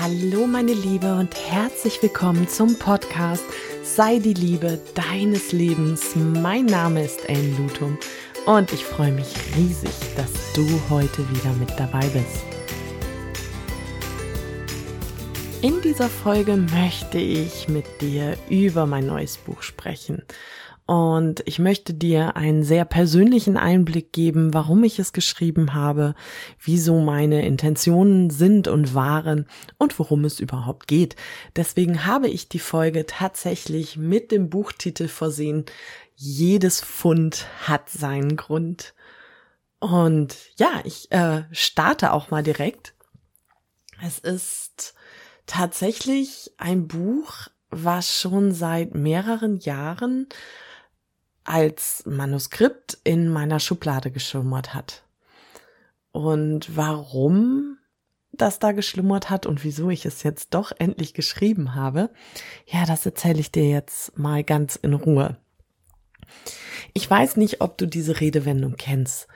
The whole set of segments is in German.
Hallo meine Liebe und herzlich willkommen zum Podcast Sei die Liebe deines Lebens. Mein Name ist Ellen Lutum und ich freue mich riesig, dass du heute wieder mit dabei bist. In dieser Folge möchte ich mit dir über mein neues Buch sprechen. Und ich möchte dir einen sehr persönlichen Einblick geben, warum ich es geschrieben habe, wieso meine Intentionen sind und waren und worum es überhaupt geht. Deswegen habe ich die Folge tatsächlich mit dem Buchtitel versehen. Jedes Fund hat seinen Grund. Und ja, ich äh, starte auch mal direkt. Es ist tatsächlich ein Buch, was schon seit mehreren Jahren als Manuskript in meiner Schublade geschlummert hat. Und warum das da geschlummert hat und wieso ich es jetzt doch endlich geschrieben habe, ja, das erzähle ich dir jetzt mal ganz in Ruhe. Ich weiß nicht, ob du diese Redewendung kennst.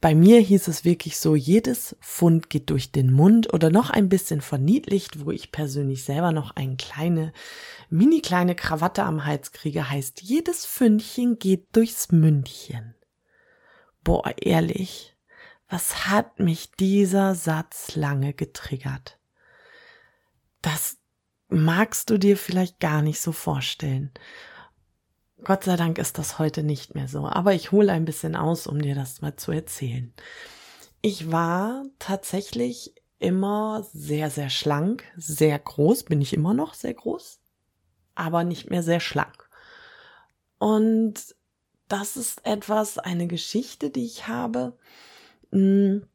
Bei mir hieß es wirklich so, jedes Pfund geht durch den Mund oder noch ein bisschen verniedlicht, wo ich persönlich selber noch eine kleine, mini kleine Krawatte am Hals kriege, heißt, jedes Fündchen geht durchs Mündchen. Boah, ehrlich, was hat mich dieser Satz lange getriggert? Das magst du dir vielleicht gar nicht so vorstellen. Gott sei Dank ist das heute nicht mehr so, aber ich hole ein bisschen aus, um dir das mal zu erzählen. Ich war tatsächlich immer sehr, sehr schlank, sehr groß, bin ich immer noch sehr groß, aber nicht mehr sehr schlank. Und das ist etwas, eine Geschichte, die ich habe, hm,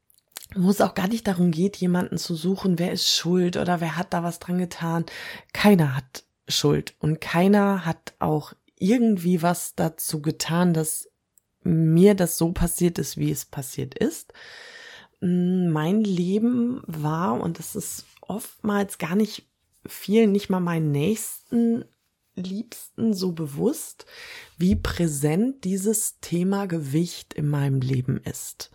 wo es auch gar nicht darum geht, jemanden zu suchen, wer ist schuld oder wer hat da was dran getan. Keiner hat Schuld und keiner hat auch irgendwie was dazu getan, dass mir das so passiert ist, wie es passiert ist. Mm, mein Leben war, und das ist oftmals gar nicht viel, nicht mal meinen nächsten Liebsten so bewusst, wie präsent dieses Thema Gewicht in meinem Leben ist.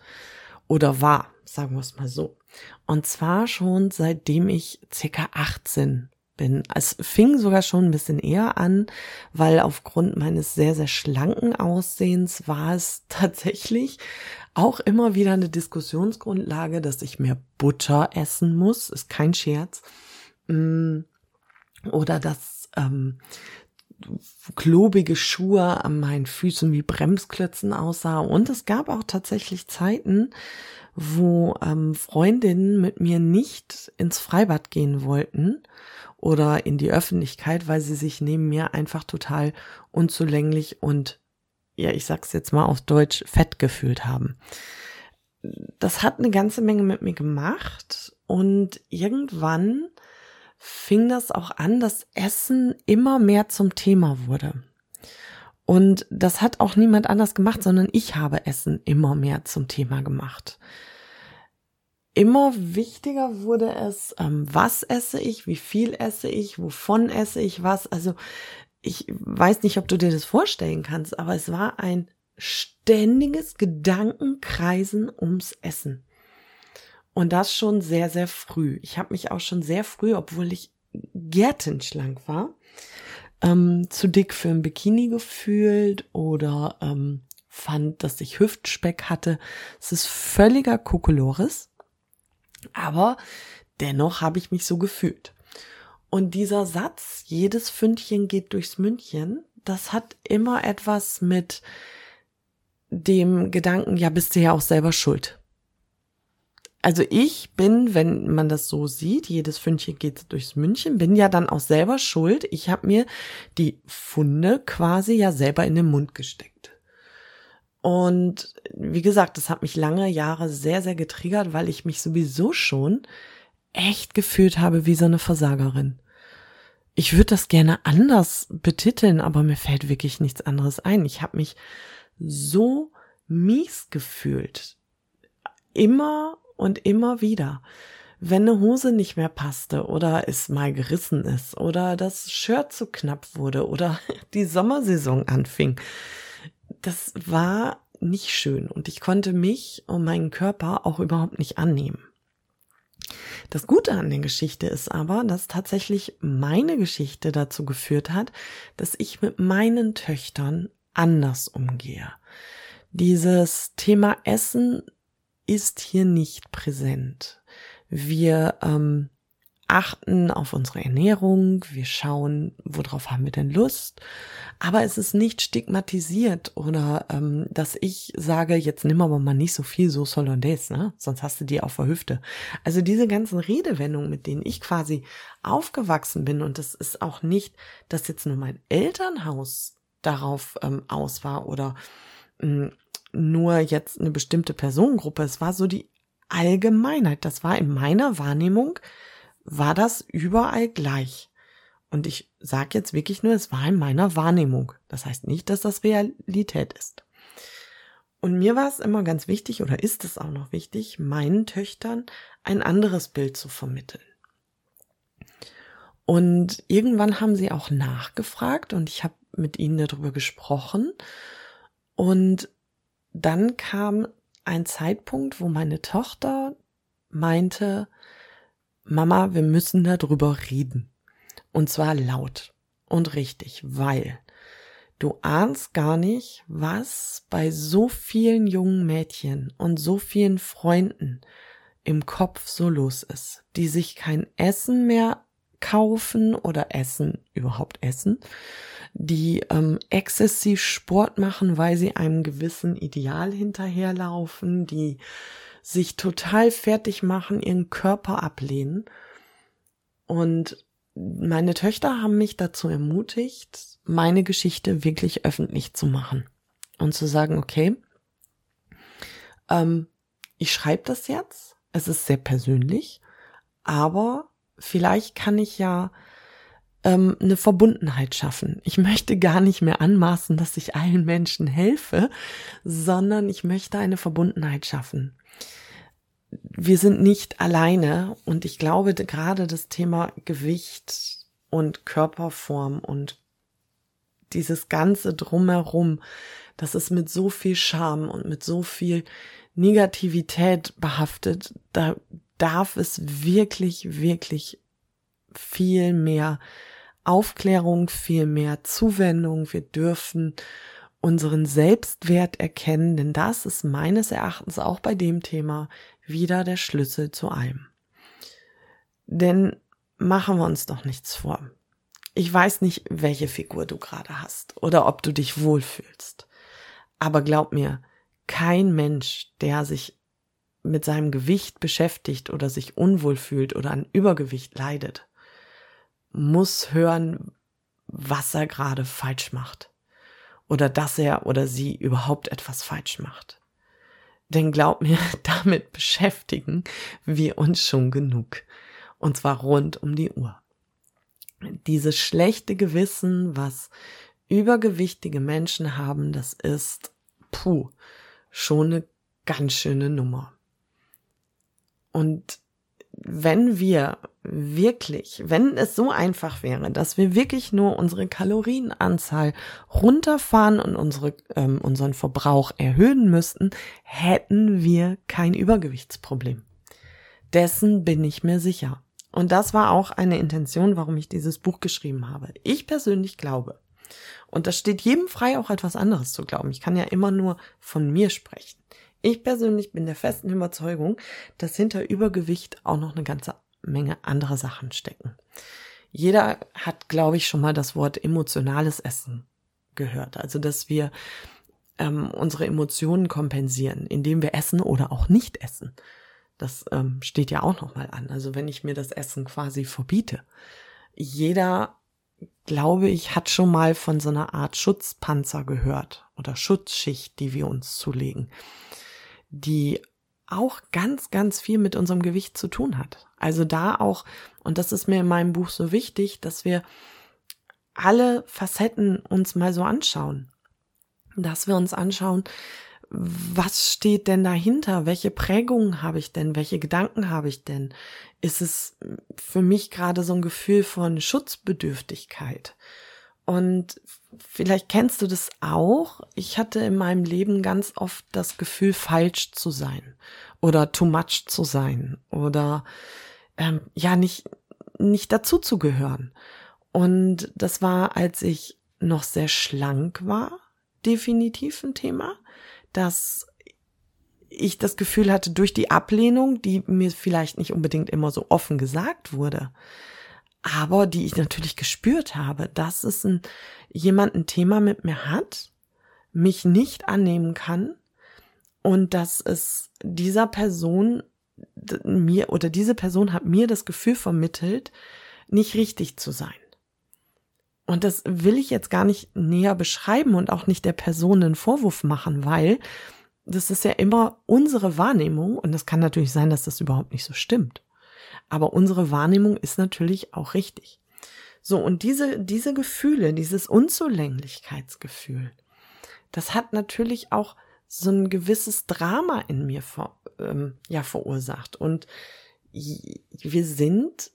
Oder war, sagen wir es mal so. Und zwar schon seitdem ich circa 18 bin. Es fing sogar schon ein bisschen eher an, weil aufgrund meines sehr, sehr schlanken Aussehens war es tatsächlich auch immer wieder eine Diskussionsgrundlage, dass ich mehr Butter essen muss, ist kein Scherz. Mm, oder dass ähm, klobige Schuhe an meinen Füßen wie Bremsklötzen aussah. Und es gab auch tatsächlich Zeiten, wo ähm, Freundinnen mit mir nicht ins Freibad gehen wollten oder in die Öffentlichkeit, weil sie sich neben mir einfach total unzulänglich und, ja, ich sag's jetzt mal auf Deutsch, fett gefühlt haben. Das hat eine ganze Menge mit mir gemacht und irgendwann fing das auch an, dass Essen immer mehr zum Thema wurde. Und das hat auch niemand anders gemacht, sondern ich habe Essen immer mehr zum Thema gemacht immer wichtiger wurde es, ähm, was esse ich, wie viel esse ich, wovon esse ich was. Also ich weiß nicht, ob du dir das vorstellen kannst, aber es war ein ständiges Gedankenkreisen ums Essen. Und das schon sehr, sehr früh. Ich habe mich auch schon sehr früh, obwohl ich gärtenschlank war, ähm, zu dick für ein Bikini gefühlt oder ähm, fand, dass ich Hüftspeck hatte. Es ist völliger Kokolores. Aber dennoch habe ich mich so gefühlt. Und dieser Satz, jedes Fündchen geht durchs Mündchen, das hat immer etwas mit dem Gedanken, ja, bist du ja auch selber schuld. Also ich bin, wenn man das so sieht, jedes Fündchen geht durchs München, bin ja dann auch selber schuld. Ich habe mir die Funde quasi ja selber in den Mund gesteckt. Und wie gesagt, das hat mich lange Jahre sehr, sehr getriggert, weil ich mich sowieso schon echt gefühlt habe wie so eine Versagerin. Ich würde das gerne anders betiteln, aber mir fällt wirklich nichts anderes ein. Ich habe mich so mies gefühlt. Immer und immer wieder. Wenn eine Hose nicht mehr passte oder es mal gerissen ist oder das Shirt zu knapp wurde oder die Sommersaison anfing das war nicht schön und ich konnte mich und meinen Körper auch überhaupt nicht annehmen. Das Gute an der Geschichte ist aber, dass tatsächlich meine Geschichte dazu geführt hat, dass ich mit meinen Töchtern anders umgehe. Dieses Thema Essen ist hier nicht präsent. Wir ähm, achten auf unsere Ernährung, wir schauen, worauf haben wir denn Lust, aber es ist nicht stigmatisiert oder ähm, dass ich sage, jetzt nimm aber mal nicht so viel Sauce Hollandaise, ne? sonst hast du die auf der Hüfte. Also diese ganzen Redewendungen, mit denen ich quasi aufgewachsen bin und das ist auch nicht, dass jetzt nur mein Elternhaus darauf ähm, aus war oder mh, nur jetzt eine bestimmte Personengruppe, es war so die Allgemeinheit, das war in meiner Wahrnehmung war das überall gleich. Und ich sage jetzt wirklich nur, es war in meiner Wahrnehmung. Das heißt nicht, dass das Realität ist. Und mir war es immer ganz wichtig oder ist es auch noch wichtig, meinen Töchtern ein anderes Bild zu vermitteln. Und irgendwann haben sie auch nachgefragt und ich habe mit ihnen darüber gesprochen. Und dann kam ein Zeitpunkt, wo meine Tochter meinte, Mama, wir müssen darüber reden. Und zwar laut und richtig, weil du ahnst gar nicht, was bei so vielen jungen Mädchen und so vielen Freunden im Kopf so los ist, die sich kein Essen mehr kaufen oder essen, überhaupt essen, die ähm, exzessiv Sport machen, weil sie einem gewissen Ideal hinterherlaufen, die sich total fertig machen, ihren Körper ablehnen. Und meine Töchter haben mich dazu ermutigt, meine Geschichte wirklich öffentlich zu machen und zu sagen, okay, ähm, ich schreibe das jetzt, es ist sehr persönlich, aber vielleicht kann ich ja ähm, eine Verbundenheit schaffen. Ich möchte gar nicht mehr anmaßen, dass ich allen Menschen helfe, sondern ich möchte eine Verbundenheit schaffen wir sind nicht alleine und ich glaube gerade das Thema Gewicht und Körperform und dieses ganze drumherum, das ist mit so viel Scham und mit so viel Negativität behaftet, da darf es wirklich, wirklich viel mehr Aufklärung, viel mehr Zuwendung. Wir dürfen unseren Selbstwert erkennen, denn das ist meines Erachtens auch bei dem Thema wieder der Schlüssel zu allem. Denn machen wir uns doch nichts vor. Ich weiß nicht, welche Figur du gerade hast oder ob du dich wohlfühlst. Aber glaub mir, kein Mensch, der sich mit seinem Gewicht beschäftigt oder sich unwohl fühlt oder an Übergewicht leidet, muss hören, was er gerade falsch macht. Oder dass er oder sie überhaupt etwas falsch macht. Denn glaub mir, damit beschäftigen wir uns schon genug. Und zwar rund um die Uhr. Dieses schlechte Gewissen, was übergewichtige Menschen haben, das ist, puh, schon eine ganz schöne Nummer. Und wenn wir wirklich, wenn es so einfach wäre, dass wir wirklich nur unsere Kalorienanzahl runterfahren und unsere, ähm, unseren Verbrauch erhöhen müssten, hätten wir kein Übergewichtsproblem. Dessen bin ich mir sicher. Und das war auch eine Intention, warum ich dieses Buch geschrieben habe. Ich persönlich glaube, und das steht jedem frei, auch etwas anderes zu glauben. Ich kann ja immer nur von mir sprechen. Ich persönlich bin der festen Überzeugung, dass hinter Übergewicht auch noch eine ganze Menge andere Sachen stecken. Jeder hat, glaube ich, schon mal das Wort emotionales Essen gehört. Also, dass wir ähm, unsere Emotionen kompensieren, indem wir essen oder auch nicht essen. Das ähm, steht ja auch noch mal an. Also, wenn ich mir das Essen quasi verbiete. Jeder, glaube ich, hat schon mal von so einer Art Schutzpanzer gehört oder Schutzschicht, die wir uns zulegen die auch ganz, ganz viel mit unserem Gewicht zu tun hat. Also da auch, und das ist mir in meinem Buch so wichtig, dass wir alle Facetten uns mal so anschauen. Dass wir uns anschauen, was steht denn dahinter? Welche Prägungen habe ich denn? Welche Gedanken habe ich denn? Ist es für mich gerade so ein Gefühl von Schutzbedürftigkeit? Und vielleicht kennst du das auch. Ich hatte in meinem Leben ganz oft das Gefühl, falsch zu sein oder too much zu sein oder ähm, ja nicht nicht dazu zu gehören. Und das war, als ich noch sehr schlank war, definitiv ein Thema, dass ich das Gefühl hatte, durch die Ablehnung, die mir vielleicht nicht unbedingt immer so offen gesagt wurde, aber die ich natürlich gespürt habe, dass es ein, jemand ein Thema mit mir hat, mich nicht annehmen kann und dass es dieser Person mir oder diese Person hat mir das Gefühl vermittelt, nicht richtig zu sein. Und das will ich jetzt gar nicht näher beschreiben und auch nicht der Person einen Vorwurf machen, weil das ist ja immer unsere Wahrnehmung und es kann natürlich sein, dass das überhaupt nicht so stimmt. Aber unsere Wahrnehmung ist natürlich auch richtig. So, und diese, diese Gefühle, dieses Unzulänglichkeitsgefühl, das hat natürlich auch so ein gewisses Drama in mir ver, ähm, ja, verursacht. Und wir sind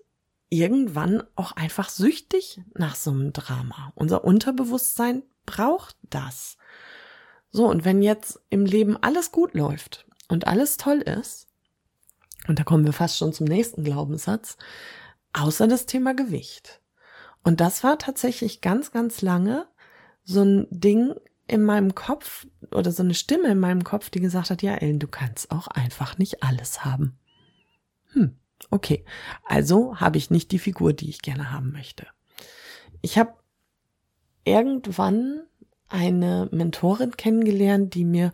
irgendwann auch einfach süchtig nach so einem Drama. Unser Unterbewusstsein braucht das. So, und wenn jetzt im Leben alles gut läuft und alles toll ist, und da kommen wir fast schon zum nächsten Glaubenssatz, außer das Thema Gewicht. Und das war tatsächlich ganz, ganz lange so ein Ding in meinem Kopf oder so eine Stimme in meinem Kopf, die gesagt hat, ja, Ellen, du kannst auch einfach nicht alles haben. Hm, okay. Also habe ich nicht die Figur, die ich gerne haben möchte. Ich habe irgendwann eine Mentorin kennengelernt, die mir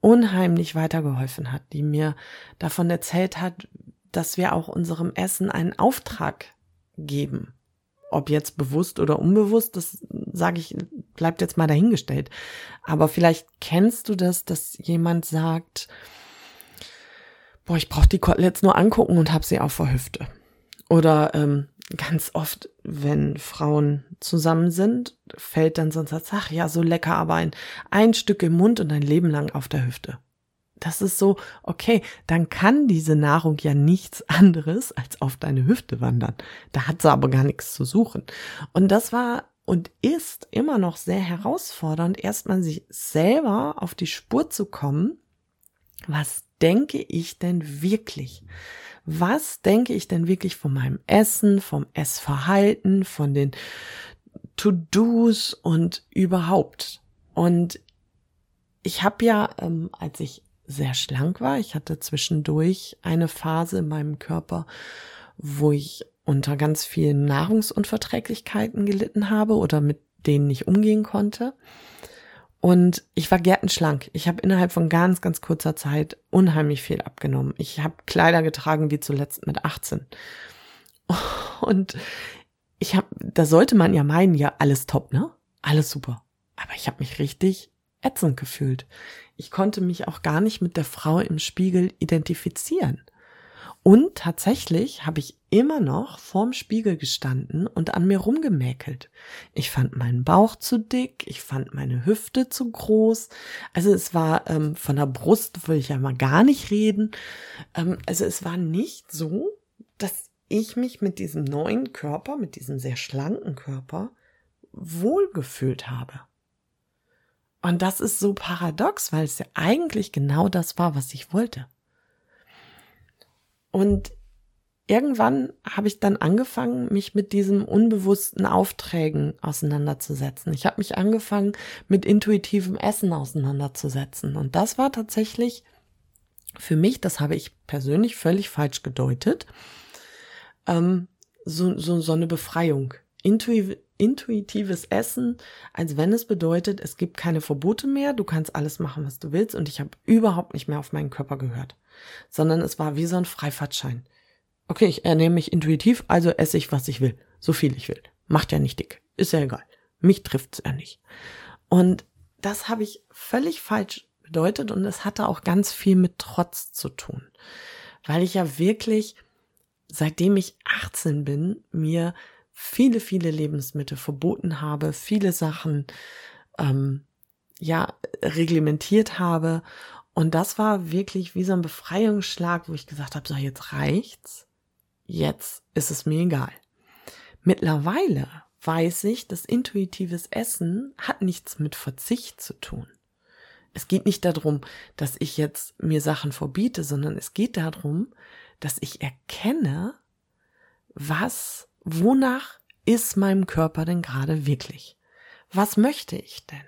unheimlich weitergeholfen hat, die mir davon erzählt hat, dass wir auch unserem Essen einen Auftrag geben. Ob jetzt bewusst oder unbewusst, das sage ich, bleibt jetzt mal dahingestellt. Aber vielleicht kennst du das, dass jemand sagt, boah, ich brauche die Koteletts nur angucken und hab sie auf der Hüfte. Oder ähm, ganz oft, wenn Frauen zusammen sind, fällt dann sonst ein ach ja, so lecker, aber ein, ein Stück im Mund und ein Leben lang auf der Hüfte. Das ist so, okay, dann kann diese Nahrung ja nichts anderes als auf deine Hüfte wandern. Da hat sie aber gar nichts zu suchen. Und das war und ist immer noch sehr herausfordernd, erstmal sich selber auf die Spur zu kommen. Was denke ich denn wirklich? was denke ich denn wirklich von meinem Essen, vom Essverhalten, von den To-Dos und überhaupt. Und ich habe ja, ähm, als ich sehr schlank war, ich hatte zwischendurch eine Phase in meinem Körper, wo ich unter ganz vielen Nahrungsunverträglichkeiten gelitten habe oder mit denen ich umgehen konnte. Und ich war gärtenschlank. Ich habe innerhalb von ganz, ganz kurzer Zeit unheimlich viel abgenommen. Ich habe Kleider getragen wie zuletzt mit 18. Und ich habe, da sollte man ja meinen, ja, alles top, ne? Alles super. Aber ich habe mich richtig ätzend gefühlt. Ich konnte mich auch gar nicht mit der Frau im Spiegel identifizieren. Und tatsächlich habe ich immer noch vorm Spiegel gestanden und an mir rumgemäkelt. Ich fand meinen Bauch zu dick, ich fand meine Hüfte zu groß. Also es war ähm, von der Brust will ich ja mal gar nicht reden. Ähm, also es war nicht so, dass ich mich mit diesem neuen Körper, mit diesem sehr schlanken Körper wohlgefühlt habe. Und das ist so paradox, weil es ja eigentlich genau das war, was ich wollte. Und irgendwann habe ich dann angefangen, mich mit diesen unbewussten Aufträgen auseinanderzusetzen. Ich habe mich angefangen, mit intuitivem Essen auseinanderzusetzen. Und das war tatsächlich für mich, das habe ich persönlich völlig falsch gedeutet, ähm, so, so, so eine Befreiung. Intuitiv, intuitives Essen, als wenn es bedeutet, es gibt keine Verbote mehr, du kannst alles machen, was du willst und ich habe überhaupt nicht mehr auf meinen Körper gehört, sondern es war wie so ein Freifahrtschein. Okay, ich ernähre mich intuitiv, also esse ich, was ich will, so viel ich will. Macht ja nicht dick, ist ja egal. Mich trifft's ja nicht. Und das habe ich völlig falsch bedeutet und es hatte auch ganz viel mit Trotz zu tun, weil ich ja wirklich seitdem ich 18 bin, mir viele, viele Lebensmittel verboten habe, viele Sachen ähm, ja reglementiert habe. Und das war wirklich wie so ein Befreiungsschlag, wo ich gesagt habe, so jetzt reicht's, jetzt ist es mir egal. Mittlerweile weiß ich, dass intuitives Essen hat nichts mit Verzicht zu tun. Es geht nicht darum, dass ich jetzt mir Sachen verbiete, sondern es geht darum, dass ich erkenne, was, wonach ist meinem Körper denn gerade wirklich? Was möchte ich denn?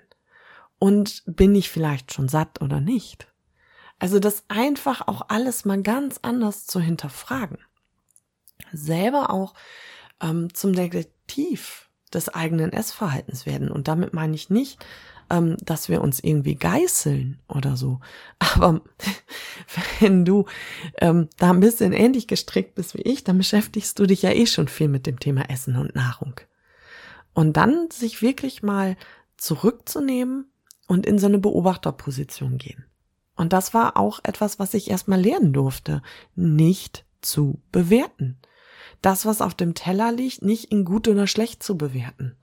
Und bin ich vielleicht schon satt oder nicht? Also das einfach auch alles mal ganz anders zu hinterfragen. Selber auch ähm, zum Detektiv des eigenen Essverhaltens werden. Und damit meine ich nicht, ähm, dass wir uns irgendwie geißeln oder so. Aber wenn du ähm, da ein bisschen ähnlich gestrickt bist wie ich, dann beschäftigst du dich ja eh schon viel mit dem Thema Essen und Nahrung. Und dann sich wirklich mal zurückzunehmen und in so eine Beobachterposition gehen. Und das war auch etwas, was ich erstmal lernen durfte, nicht zu bewerten. Das, was auf dem Teller liegt, nicht in gut oder schlecht zu bewerten.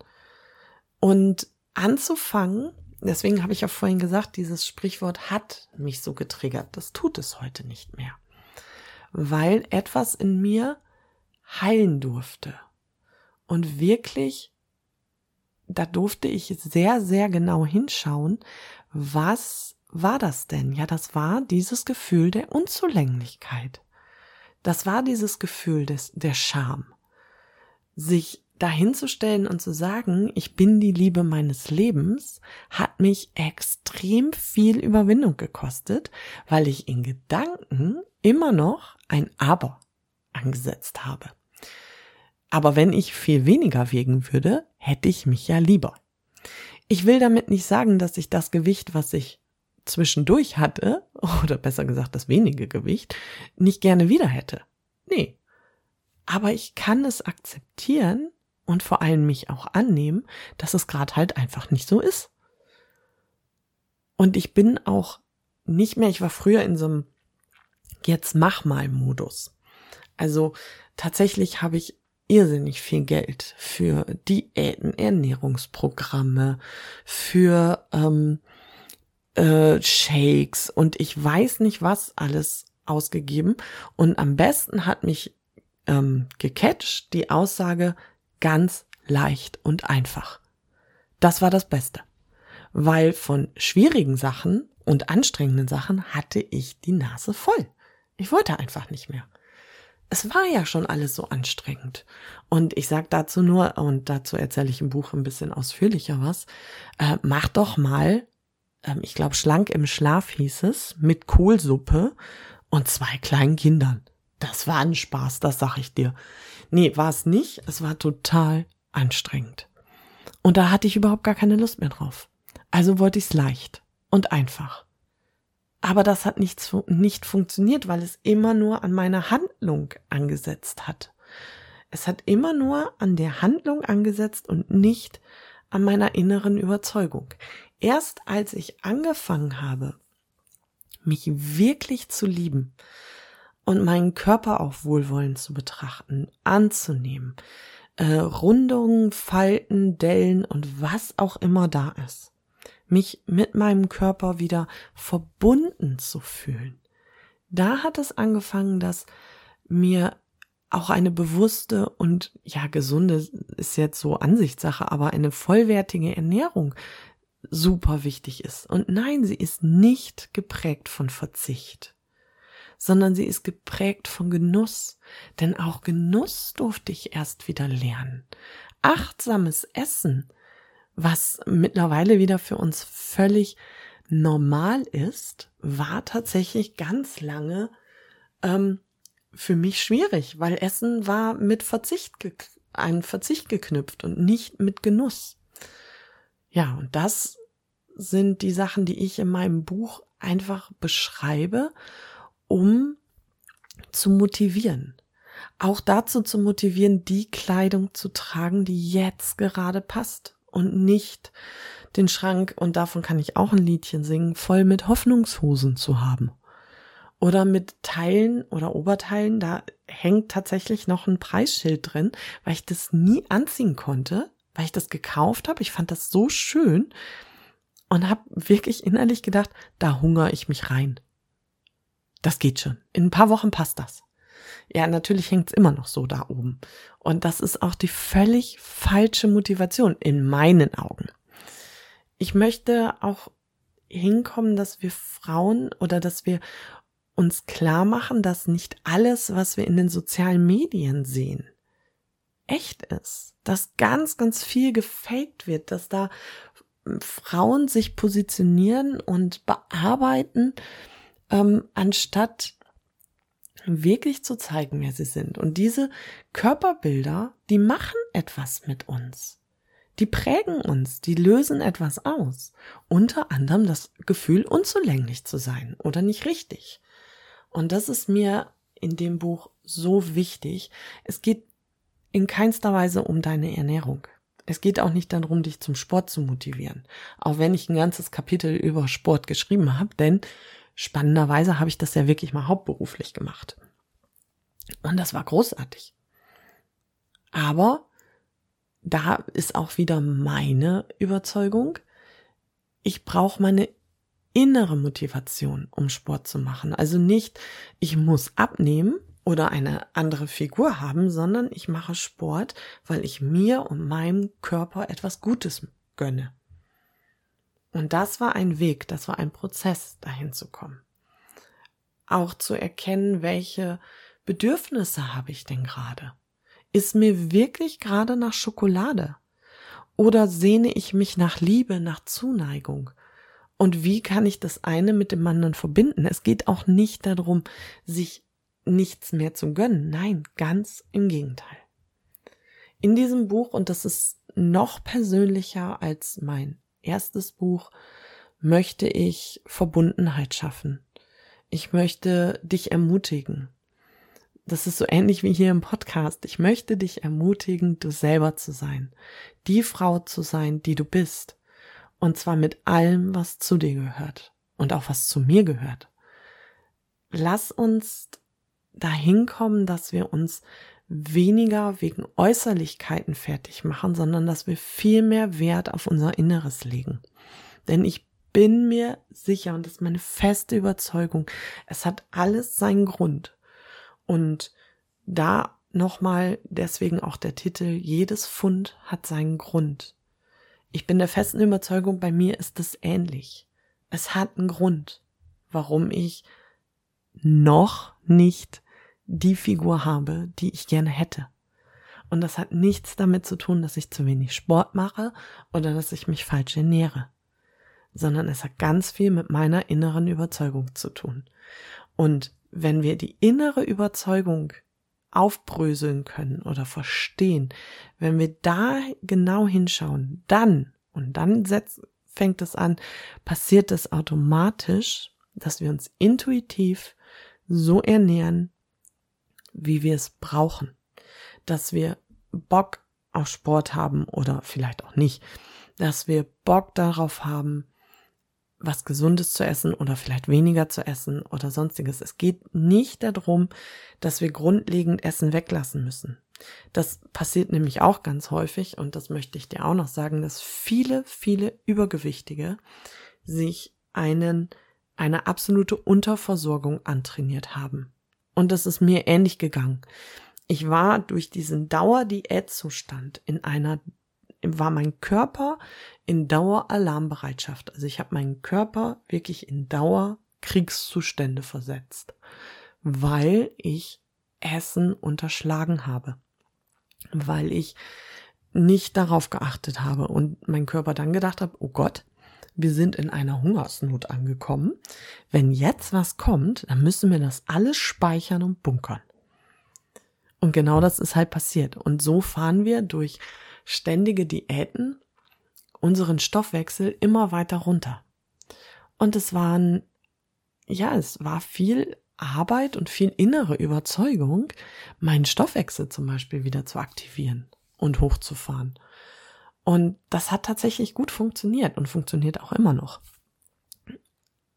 Und anzufangen, deswegen habe ich ja vorhin gesagt, dieses Sprichwort hat mich so getriggert. Das tut es heute nicht mehr. Weil etwas in mir heilen durfte. Und wirklich, da durfte ich sehr, sehr genau hinschauen, was war das denn? Ja, das war dieses Gefühl der Unzulänglichkeit. Das war dieses Gefühl des, der Scham. Sich dahinzustellen und zu sagen, ich bin die Liebe meines Lebens, hat mich extrem viel Überwindung gekostet, weil ich in Gedanken immer noch ein Aber angesetzt habe. Aber wenn ich viel weniger wiegen würde, hätte ich mich ja lieber. Ich will damit nicht sagen, dass ich das Gewicht, was ich zwischendurch hatte, oder besser gesagt das wenige Gewicht, nicht gerne wieder hätte. Nee. Aber ich kann es akzeptieren, und vor allem mich auch annehmen, dass es gerade halt einfach nicht so ist. Und ich bin auch nicht mehr, ich war früher in so einem jetzt mach mal Modus. Also tatsächlich habe ich irrsinnig viel Geld für Diäten, Ernährungsprogramme, für ähm, äh, Shakes und ich weiß nicht was alles ausgegeben. Und am besten hat mich ähm, gecatcht die Aussage, ganz leicht und einfach. Das war das Beste. Weil von schwierigen Sachen und anstrengenden Sachen hatte ich die Nase voll. Ich wollte einfach nicht mehr. Es war ja schon alles so anstrengend. Und ich sag dazu nur, und dazu erzähle ich im Buch ein bisschen ausführlicher was, äh, mach doch mal, äh, ich glaube, schlank im Schlaf hieß es, mit Kohlsuppe und zwei kleinen Kindern. Das war ein Spaß, das sag ich dir. Nee, war es nicht. Es war total anstrengend. Und da hatte ich überhaupt gar keine Lust mehr drauf. Also wollte ich es leicht und einfach. Aber das hat nicht, nicht funktioniert, weil es immer nur an meiner Handlung angesetzt hat. Es hat immer nur an der Handlung angesetzt und nicht an meiner inneren Überzeugung. Erst als ich angefangen habe, mich wirklich zu lieben, und meinen Körper auch wohlwollend zu betrachten, anzunehmen. Äh, Rundungen, Falten, Dellen und was auch immer da ist. Mich mit meinem Körper wieder verbunden zu fühlen. Da hat es angefangen, dass mir auch eine bewusste und ja, gesunde ist jetzt so Ansichtssache, aber eine vollwertige Ernährung super wichtig ist. Und nein, sie ist nicht geprägt von Verzicht sondern sie ist geprägt von Genuss. Denn auch Genuss durfte ich erst wieder lernen. Achtsames Essen, was mittlerweile wieder für uns völlig normal ist, war tatsächlich ganz lange ähm, für mich schwierig, weil Essen war mit Verzicht, ein Verzicht geknüpft und nicht mit Genuss. Ja, und das sind die Sachen, die ich in meinem Buch einfach beschreibe um zu motivieren. Auch dazu zu motivieren, die Kleidung zu tragen, die jetzt gerade passt und nicht den Schrank, und davon kann ich auch ein Liedchen singen, voll mit Hoffnungshosen zu haben. Oder mit Teilen oder Oberteilen, da hängt tatsächlich noch ein Preisschild drin, weil ich das nie anziehen konnte, weil ich das gekauft habe. Ich fand das so schön und habe wirklich innerlich gedacht, da hungere ich mich rein. Das geht schon. In ein paar Wochen passt das. Ja, natürlich hängt's immer noch so da oben. Und das ist auch die völlig falsche Motivation in meinen Augen. Ich möchte auch hinkommen, dass wir Frauen oder dass wir uns klar machen, dass nicht alles, was wir in den sozialen Medien sehen, echt ist. Dass ganz, ganz viel gefaked wird, dass da Frauen sich positionieren und bearbeiten, ähm, anstatt wirklich zu zeigen, wer sie sind. Und diese Körperbilder, die machen etwas mit uns. Die prägen uns, die lösen etwas aus. Unter anderem das Gefühl, unzulänglich zu sein oder nicht richtig. Und das ist mir in dem Buch so wichtig. Es geht in keinster Weise um deine Ernährung. Es geht auch nicht darum, dich zum Sport zu motivieren. Auch wenn ich ein ganzes Kapitel über Sport geschrieben habe, denn spannenderweise habe ich das ja wirklich mal hauptberuflich gemacht. Und das war großartig. Aber da ist auch wieder meine Überzeugung, ich brauche meine innere Motivation, um Sport zu machen. Also nicht, ich muss abnehmen oder eine andere Figur haben, sondern ich mache Sport, weil ich mir und meinem Körper etwas Gutes gönne. Und das war ein Weg, das war ein Prozess, dahin zu kommen. Auch zu erkennen, welche Bedürfnisse habe ich denn gerade? Ist mir wirklich gerade nach Schokolade? Oder sehne ich mich nach Liebe, nach Zuneigung? Und wie kann ich das eine mit dem anderen verbinden? Es geht auch nicht darum, sich nichts mehr zu gönnen. Nein, ganz im Gegenteil. In diesem Buch, und das ist noch persönlicher als mein erstes Buch, möchte ich Verbundenheit schaffen. Ich möchte dich ermutigen. Das ist so ähnlich wie hier im Podcast. Ich möchte dich ermutigen, du selber zu sein. Die Frau zu sein, die du bist. Und zwar mit allem, was zu dir gehört. Und auch was zu mir gehört. Lass uns dahin kommen, dass wir uns weniger wegen Äußerlichkeiten fertig machen, sondern dass wir viel mehr Wert auf unser Inneres legen. Denn ich bin mir sicher, und das ist meine feste Überzeugung, es hat alles seinen Grund. Und da nochmal deswegen auch der Titel, jedes Fund hat seinen Grund. Ich bin der festen Überzeugung, bei mir ist es ähnlich. Es hat einen Grund, warum ich noch nicht die Figur habe, die ich gerne hätte. Und das hat nichts damit zu tun, dass ich zu wenig Sport mache oder dass ich mich falsch ernähre, sondern es hat ganz viel mit meiner inneren Überzeugung zu tun. Und wenn wir die innere Überzeugung aufbröseln können oder verstehen, wenn wir da genau hinschauen, dann, und dann setzt, fängt es an, passiert es automatisch, dass wir uns intuitiv so ernähren, wie wir es brauchen. Dass wir Bock auf Sport haben oder vielleicht auch nicht. Dass wir Bock darauf haben, was Gesundes zu essen oder vielleicht weniger zu essen oder sonstiges. Es geht nicht darum, dass wir grundlegend Essen weglassen müssen. Das passiert nämlich auch ganz häufig und das möchte ich dir auch noch sagen, dass viele, viele Übergewichtige sich einen, eine absolute Unterversorgung antrainiert haben. Und das ist mir ähnlich gegangen. Ich war durch diesen Dauerdiätzustand in einer, war mein Körper in Daueralarmbereitschaft. Also ich habe meinen Körper wirklich in Dauerkriegszustände versetzt, weil ich Essen unterschlagen habe, weil ich nicht darauf geachtet habe und mein Körper dann gedacht habe, oh Gott, wir sind in einer Hungersnot angekommen. Wenn jetzt was kommt, dann müssen wir das alles speichern und bunkern. Und genau das ist halt passiert. Und so fahren wir durch ständige Diäten unseren Stoffwechsel immer weiter runter. Und es waren, ja, es war viel Arbeit und viel innere Überzeugung, meinen Stoffwechsel zum Beispiel wieder zu aktivieren und hochzufahren. Und das hat tatsächlich gut funktioniert und funktioniert auch immer noch.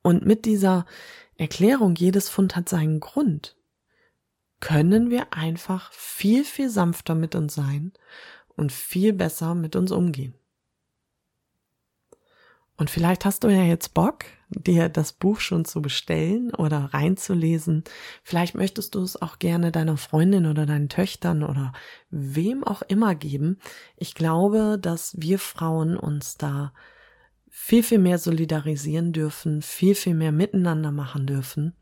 Und mit dieser Erklärung, jedes Fund hat seinen Grund, können wir einfach viel, viel sanfter mit uns sein und viel besser mit uns umgehen. Und vielleicht hast du ja jetzt Bock, dir das Buch schon zu bestellen oder reinzulesen. Vielleicht möchtest du es auch gerne deiner Freundin oder deinen Töchtern oder wem auch immer geben. Ich glaube, dass wir Frauen uns da viel, viel mehr solidarisieren dürfen, viel, viel mehr miteinander machen dürfen.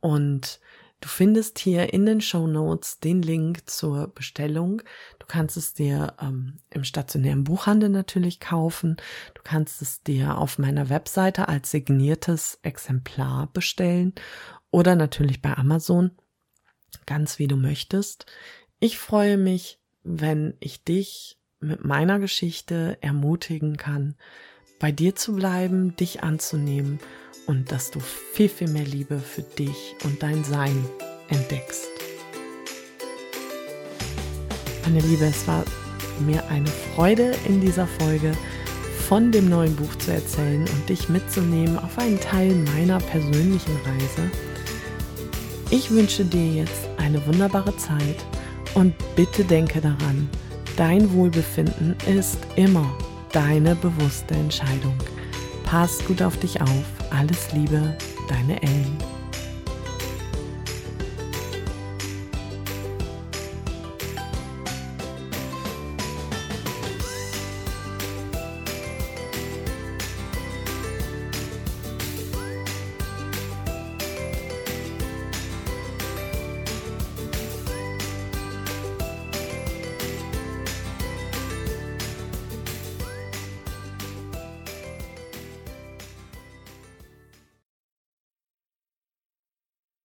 Und du findest hier in den Show Notes den Link zur Bestellung. Du kannst es dir ähm, im stationären Buchhandel natürlich kaufen. Du kannst es dir auf meiner Webseite als signiertes Exemplar bestellen oder natürlich bei Amazon, ganz wie du möchtest. Ich freue mich, wenn ich dich mit meiner Geschichte ermutigen kann, bei dir zu bleiben, dich anzunehmen und dass du viel, viel mehr Liebe für dich und dein Sein entdeckst. Meine Liebe, es war mir eine Freude in dieser Folge von dem neuen Buch zu erzählen und dich mitzunehmen auf einen Teil meiner persönlichen Reise. Ich wünsche dir jetzt eine wunderbare Zeit und bitte denke daran, dein Wohlbefinden ist immer deine bewusste Entscheidung. Pass gut auf dich auf. Alles Liebe, deine Ellen.